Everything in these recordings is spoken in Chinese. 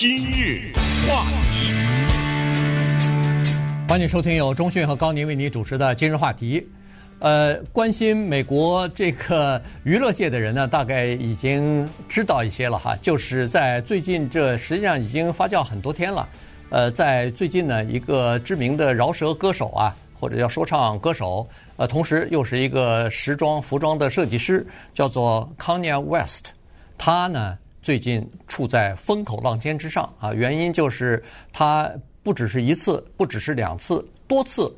今日话题，欢迎收听由中讯和高宁为你主持的今日话题。呃，关心美国这个娱乐界的人呢，大概已经知道一些了哈。就是在最近，这实际上已经发酵很多天了。呃，在最近呢，一个知名的饶舌歌手啊，或者叫说唱歌手，呃，同时又是一个时装服装的设计师，叫做 Kanye West，他呢。最近处在风口浪尖之上啊，原因就是他不只是一次，不只是两次，多次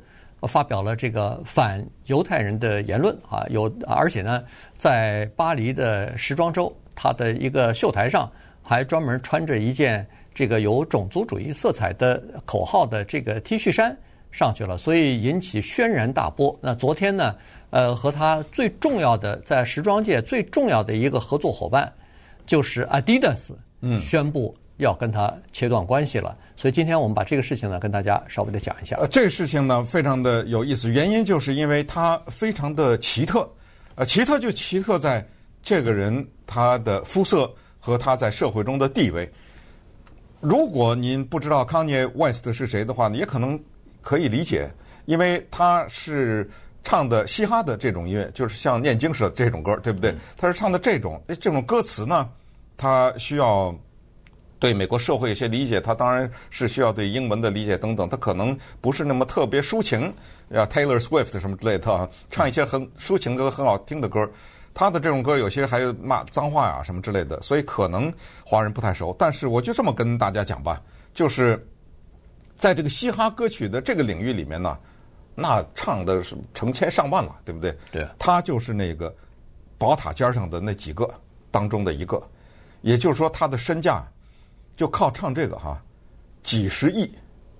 发表了这个反犹太人的言论啊，有而且呢，在巴黎的时装周，他的一个秀台上还专门穿着一件这个有种族主义色彩的口号的这个 T 恤衫上去了，所以引起轩然大波。那昨天呢，呃，和他最重要的在时装界最重要的一个合作伙伴。就是 Adidas，嗯，宣布要跟他切断关系了。嗯、所以今天我们把这个事情呢，跟大家稍微的讲一下。呃，这个事情呢，非常的有意思，原因就是因为它非常的奇特。呃，奇特就奇特在这个人他的肤色和他在社会中的地位。如果您不知道 Kanye West 是谁的话呢，也可能可以理解，因为他是。唱的嘻哈的这种音乐，就是像念经似的这种歌，对不对？他是唱的这种，这种歌词呢，他需要对美国社会有些理解，他当然是需要对英文的理解等等，他可能不是那么特别抒情，啊，Taylor Swift 什么之类的啊，唱一些很抒情的、很好听的歌。他的这种歌有些还有骂脏话呀什么之类的，所以可能华人不太熟。但是我就这么跟大家讲吧，就是在这个嘻哈歌曲的这个领域里面呢。那唱的是成千上万了，对不对？对。他就是那个宝塔尖上的那几个当中的一个，也就是说，他的身价就靠唱这个哈，几十亿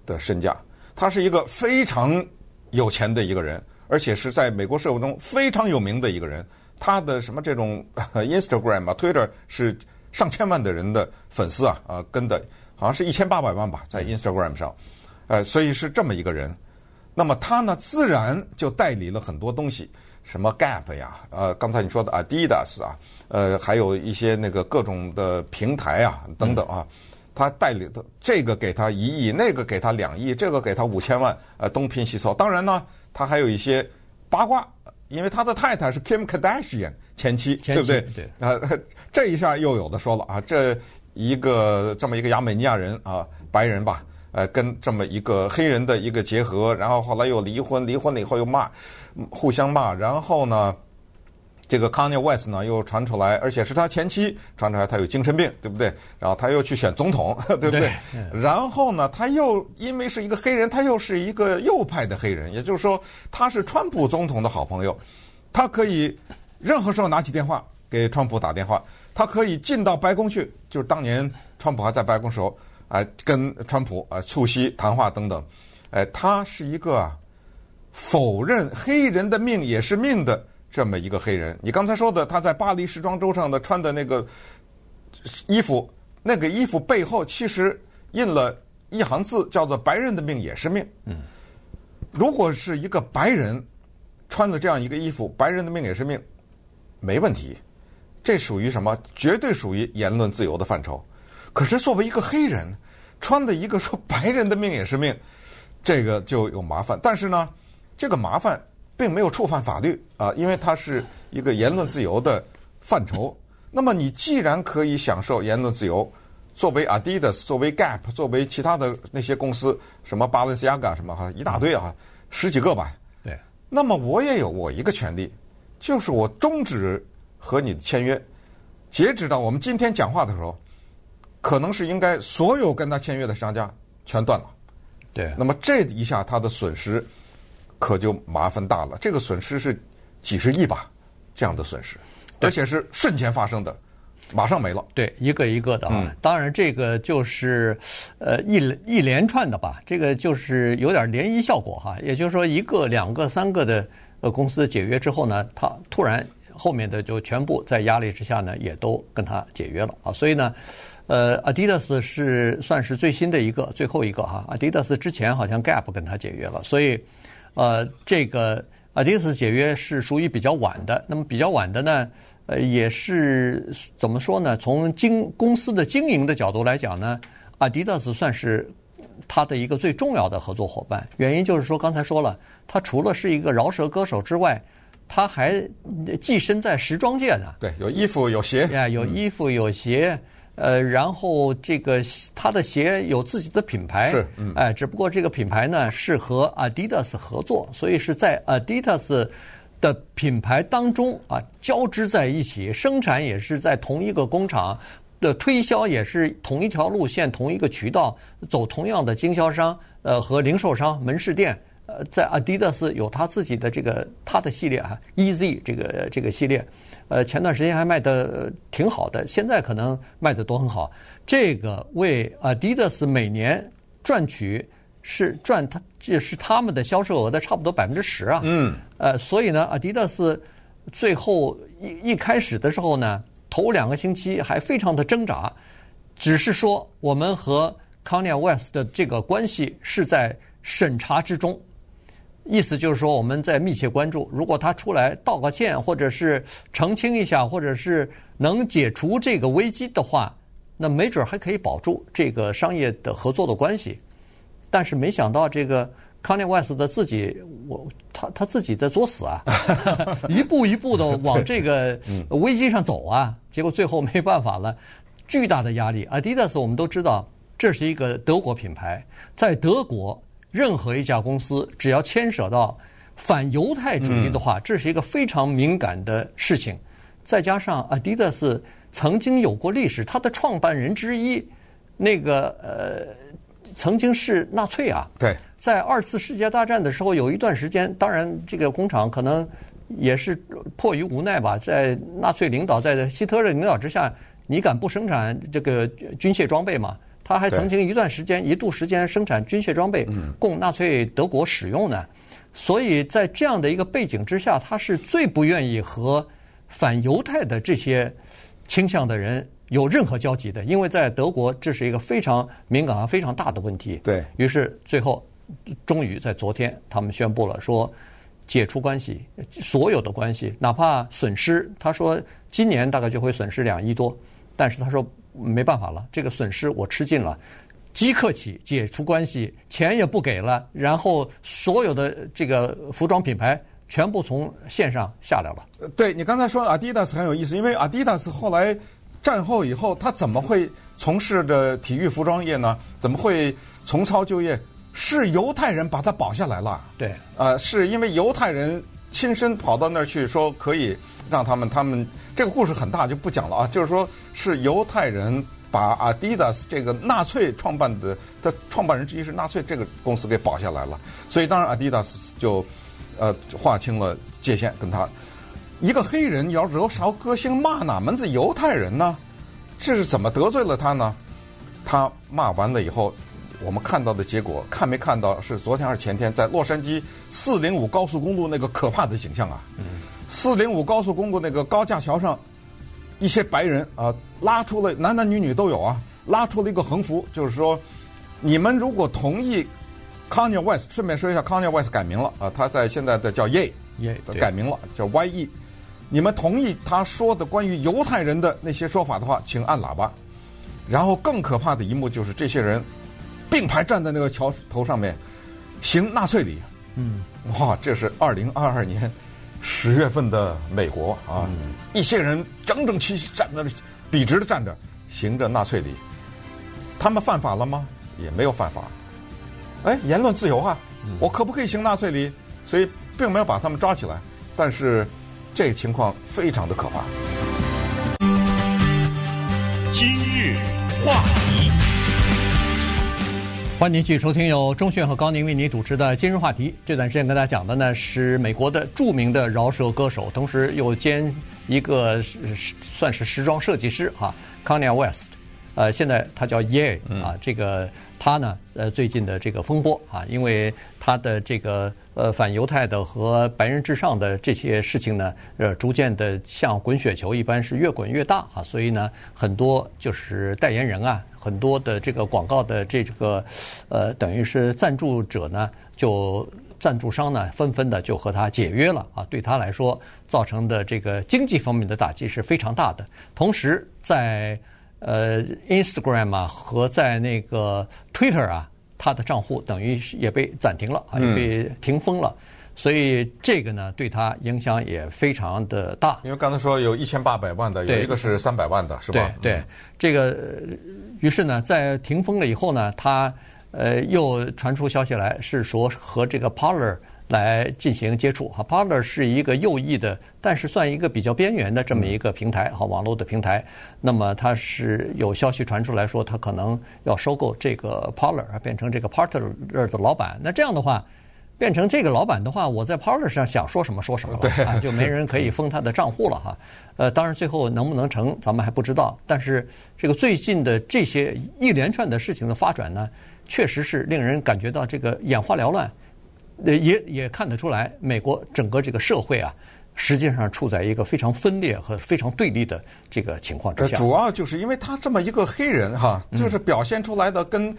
的身价。他是一个非常有钱的一个人，而且是在美国社会中非常有名的一个人。他的什么这种 Instagram 啊、Twitter 是上千万的人的粉丝啊啊跟的，好像是一千八百万吧，在 Instagram 上，呃，所以是这么一个人。那么他呢，自然就代理了很多东西，什么 Gap 呀，呃，刚才你说的 Adidas 啊，呃，还有一些那个各种的平台啊，等等啊，他代理的这个给他一亿，那个给他两亿，这个给他五千万，呃，东拼西凑。当然呢，他还有一些八卦，因为他的太太是 Kim Kardashian 前妻，前妻对不对？对。啊，这一下又有的说了啊，这一个这么一个亚美尼亚人啊，白人吧。呃，跟这么一个黑人的一个结合，然后后来又离婚，离婚了以后又骂，互相骂，然后呢，这个 Kanye West 呢又传出来，而且是他前妻传出来他有精神病，对不对？然后他又去选总统，对不对？对。然后呢，他又因为是一个黑人，他又是一个右派的黑人，也就是说他是川普总统的好朋友，他可以任何时候拿起电话给川普打电话，他可以进到白宫去，就是当年川普还在白宫时候。啊，跟川普啊促膝谈话等等，哎，他是一个啊否认黑人的命也是命的这么一个黑人。你刚才说的，他在巴黎时装周上的穿的那个衣服，那个衣服背后其实印了一行字，叫做“白人的命也是命”。嗯，如果是一个白人穿的这样一个衣服，“白人的命也是命”，没问题，这属于什么？绝对属于言论自由的范畴。可是作为一个黑人，穿的一个说白人的命也是命，这个就有麻烦。但是呢，这个麻烦并没有触犯法律啊，因为它是一个言论自由的范畴。那么你既然可以享受言论自由，作为 Adidas、作为 Gap、作为其他的那些公司，什么 Balenciaga 什么哈一大堆啊，十几个吧。对。那么我也有我一个权利，就是我终止和你的签约，截止到我们今天讲话的时候。可能是应该所有跟他签约的商家全断了，对。那么这一下他的损失可就麻烦大了。这个损失是几十亿吧，这样的损失，而且是瞬间发生的，马上没了。对，一个一个的啊。当然，这个就是呃一一连串的吧，这个就是有点涟漪效果哈。也就是说，一个、两个、三个的呃公司解约之后呢，他突然后面的就全部在压力之下呢，也都跟他解约了啊。所以呢。呃，Adidas 是算是最新的一个，最后一个哈。Adidas 之前好像 Gap 跟他解约了，所以，呃，这个 Adidas 解约是属于比较晚的。那么比较晚的呢，呃，也是怎么说呢？从经公司的经营的角度来讲呢阿迪达斯算是他的一个最重要的合作伙伴。原因就是说，刚才说了，他除了是一个饶舌歌手之外，他还寄身在时装界呢。对，有衣服有鞋。呀，有衣服有鞋。呃，然后这个他的鞋有自己的品牌。是。嗯。哎，只不过这个品牌呢是和 Adidas 合作，所以是在 Adidas 的品牌当中啊，交织在一起，生产也是在同一个工厂的，推销也是同一条路线、同一个渠道，走同样的经销商呃和零售商门市店。呃，在 Adidas 有他自己的这个他的系列啊，EZ 这个这个系列，呃，前段时间还卖的挺好的，现在可能卖的都很好。这个为 Adidas 每年赚取。是赚他，这是他们的销售额的差不多百分之十啊。嗯。呃，所以呢，，Adidas 最后一一开始的时候呢，头两个星期还非常的挣扎，只是说我们和 Kanye West 的这个关系是在审查之中，意思就是说我们在密切关注，如果他出来道个歉，或者是澄清一下，或者是能解除这个危机的话，那没准还可以保住这个商业的合作的关系。但是没想到这个 Kanye West 的自己，我他他自己在作死啊，一步一步的往这个危机上走啊，结果最后没办法了，巨大的压力。Adidas 我们都知道，这是一个德国品牌，在德国任何一家公司只要牵扯到反犹太主义的话，这是一个非常敏感的事情。再加上 Adidas 曾经有过历史，他的创办人之一那个呃。曾经是纳粹啊，对，在二次世界大战的时候，有一段时间，当然这个工厂可能也是迫于无奈吧，在纳粹领导在希特勒领导之下，你敢不生产这个军械装备吗？他还曾经一段时间、一度时间生产军械装备供纳粹德国使用呢。所以在这样的一个背景之下，他是最不愿意和反犹太的这些倾向的人。有任何交集的，因为在德国这是一个非常敏感和非常大的问题。对，于是最后，终于在昨天，他们宣布了说解除关系，所有的关系，哪怕损失，他说今年大概就会损失两亿多，但是他说没办法了，这个损失我吃尽了，即刻起解除关系，钱也不给了，然后所有的这个服装品牌全部从线上下来了。对，你刚才说阿迪达斯很有意思，因为阿迪达斯后来。战后以后，他怎么会从事的体育服装业呢？怎么会重操旧业？是犹太人把他保下来了。对，啊、呃，是因为犹太人亲身跑到那儿去说可以让他们，他们这个故事很大，就不讲了啊。就是说是犹太人把 Adidas 这个纳粹创办的的创办人之一是纳粹这个公司给保下来了，所以当然 Adidas 就呃划清了界限跟他。一个黑人要惹啥歌星骂哪门子犹太人呢？这是怎么得罪了他呢？他骂完了以后，我们看到的结果，看没看到？是昨天还是前天，在洛杉矶四零五高速公路那个可怕的景象啊！四零五高速公路那个高架桥上，一些白人啊拉出了男男女女都有啊，拉出了一个横幅，就是说，你们如果同意 Kanye West，顺便说一下，Kanye West 改名了啊，他在现在的叫 Ye，改名了叫 YE。你们同意他说的关于犹太人的那些说法的话，请按喇叭。然后更可怕的一幕就是这些人并排站在那个桥头上面行纳粹礼。嗯，哇，这是二零二二年十月份的美国啊！嗯、一些人整整齐齐站在那，笔直的站着，行着纳粹礼。他们犯法了吗？也没有犯法。哎，言论自由啊，我可不可以行纳粹礼？所以并没有把他们抓起来，但是。这个情况非常的可怕。今日话题，欢迎您继续收听由钟迅和高宁为您主持的《今日话题》。这段时间跟大家讲的呢是美国的著名的饶舌歌手，同时又兼一个算是时装设计师哈，Kanye West。呃，现在他叫 Ye 啊，这个他呢，呃，最近的这个风波啊，因为他的这个呃反犹太的和白人至上的这些事情呢，呃，逐渐的像滚雪球一般是越滚越大啊，所以呢，很多就是代言人啊，很多的这个广告的这个呃，等于是赞助者呢，就赞助商呢，纷纷的就和他解约了啊，对他来说造成的这个经济方面的打击是非常大的，同时在。呃，Instagram 啊和在那个 Twitter 啊，他的账户等于也被暂停了，啊，也被停封了。所以这个呢，对他影响也非常的大。因为刚才说有一千八百万的，有一个是三百万的，是吧？对对，这个于是呢，在停封了以后呢，他呃又传出消息来，是说和这个 Parler 来进行接触。哈，Parler 是一个右翼的，但是算一个比较边缘的这么一个平台，哈，网络的平台。那么他是有消息传出来说，他可能要收购这个 Parler，变成这个 Parler 的老板。那这样的话。变成这个老板的话，我在 Parler 上想说什么说什么了，啊，就没人可以封他的账户了哈。呃，当然最后能不能成，咱们还不知道。但是这个最近的这些一连串的事情的发展呢，确实是令人感觉到这个眼花缭乱。呃，也也看得出来，美国整个这个社会啊，实际上处在一个非常分裂和非常对立的这个情况之下。主要就是因为他这么一个黑人哈，就是表现出来的跟。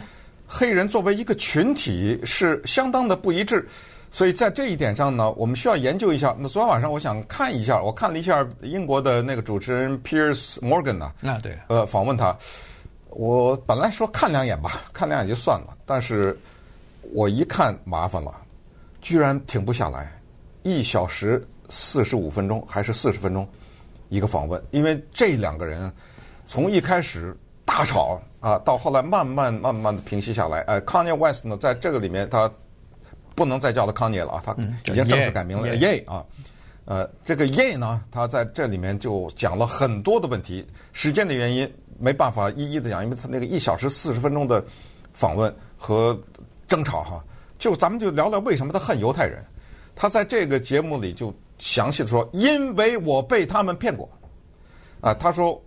黑人作为一个群体是相当的不一致，所以在这一点上呢，我们需要研究一下。那昨天晚上我想看一下，我看了一下英国的那个主持人 Piers Morgan 呢，啊对，呃，访问他，我本来说看两眼吧，看两眼就算了，但是我一看麻烦了，居然停不下来，一小时四十五分钟还是四十分钟一个访问，因为这两个人从一开始大吵。啊，到后来慢慢慢慢的平息下来。呃，Kanye West 呢，在这个里面他不能再叫他 Kanye 了啊，他已经正式改名了 Ye 啊。呃，这个 Ye 呢，他在这里面就讲了很多的问题。时间的原因没办法一一的讲，因为他那个一小时四十分钟的访问和争吵哈，就咱们就聊聊为什么他恨犹太人。他在这个节目里就详细的说，因为我被他们骗过。啊，他说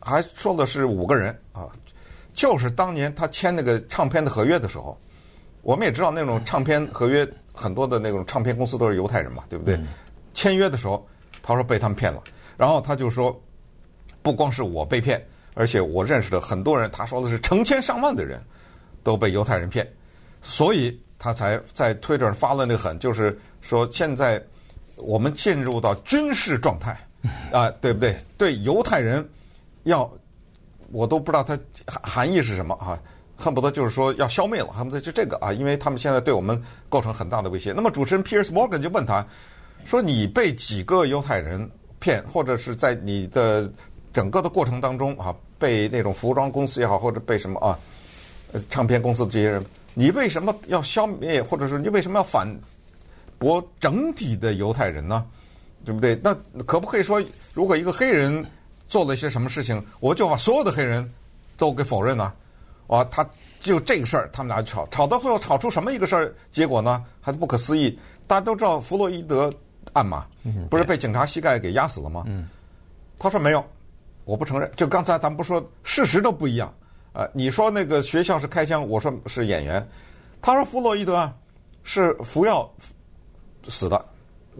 还说的是五个人啊。就是当年他签那个唱片的合约的时候，我们也知道那种唱片合约很多的那种唱片公司都是犹太人嘛，对不对？签约的时候，他说被他们骗了，然后他就说，不光是我被骗，而且我认识的很多人，他说的是成千上万的人都被犹太人骗，所以他才在推特上发了那个狠，就是说现在我们进入到军事状态啊，对不对？对犹太人要。我都不知道它含含义是什么啊，恨不得就是说要消灭了，恨不得就这个啊，因为他们现在对我们构成很大的威胁。那么主持人 Piers Morgan 就问他，说你被几个犹太人骗，或者是在你的整个的过程当中啊，被那种服装公司也好，或者被什么啊，唱片公司的这些人，你为什么要消灭，或者是你为什么要反驳整体的犹太人呢？对不对？那可不可以说，如果一个黑人？做了一些什么事情，我就把所有的黑人都给否认了。啊，他就这个事儿，他们俩就吵，吵到最后吵出什么一个事儿？结果呢，还是不可思议。大家都知道弗洛伊德案嘛，不是被警察膝盖给压死了吗？他说没有，我不承认。就刚才咱们不说事实都不一样。呃，你说那个学校是开枪，我说是演员。他说弗洛伊德是服药死的，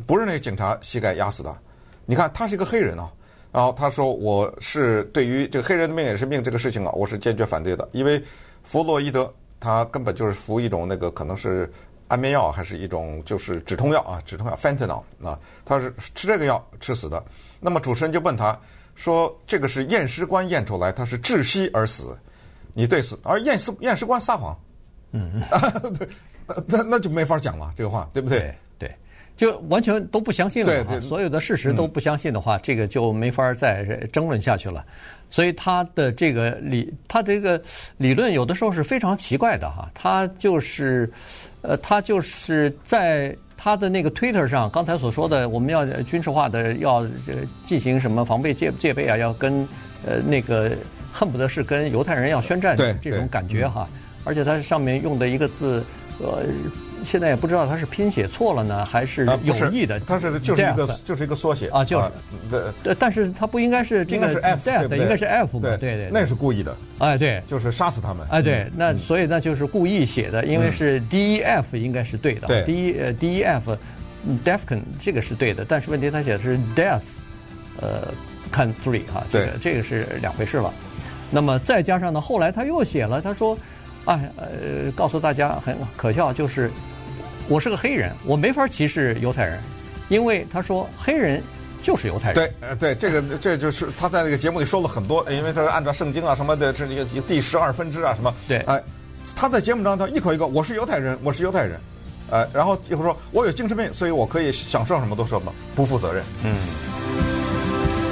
不是那个警察膝盖压死的。你看，他是一个黑人啊。然后他说：“我是对于这个黑人的命也是命这个事情啊，我是坚决反对的。因为弗洛伊德他根本就是服一种那个可能是安眠药，还是一种就是止痛药啊，止痛药 fentanyl 啊，他是吃这个药吃死的。那么主持人就问他说：‘这个是验尸官验出来他是窒息而死，你对死？’而验尸验尸官撒谎，嗯嗯，对，那那就没法讲了，这个话对不？”对就完全都不相信了，对对，所有的事实都不相信的话，嗯、这个就没法再争论下去了。所以他的这个理，他这个理论有的时候是非常奇怪的哈。他就是，呃，他就是在他的那个 Twitter 上，刚才所说的，我们要军事化的，要进行什么防备戒戒备啊，要跟呃那个恨不得是跟犹太人要宣战这种感觉哈。而且他上面用的一个字，呃。现在也不知道他是拼写错了呢，还是有意的。他是就是一个就是一个缩写啊，就是对，但是他不应该是这个 death，应该是 F 嘛？对对，那是故意的。哎，对，就是杀死他们。哎，对，那所以那就是故意写的，因为是 D E F 应该是对的。对，D 呃 D E F，Defcon 这个是对的，但是问题他写的是 death，呃，country 哈，这个这个是两回事了。那么再加上呢，后来他又写了，他说，哎呃，告诉大家很可笑，就是。我是个黑人，我没法歧视犹太人，因为他说黑人就是犹太人。对，呃，对，这个这就是他在那个节目里说了很多，因为他是按照圣经啊什么的，这一个第十二分支啊什么。对，哎、呃，他在节目当中他一口一个我是犹太人，我是犹太人，呃，然后一会儿说我有精神病，所以我可以想说什么都说什么，不负责任。嗯。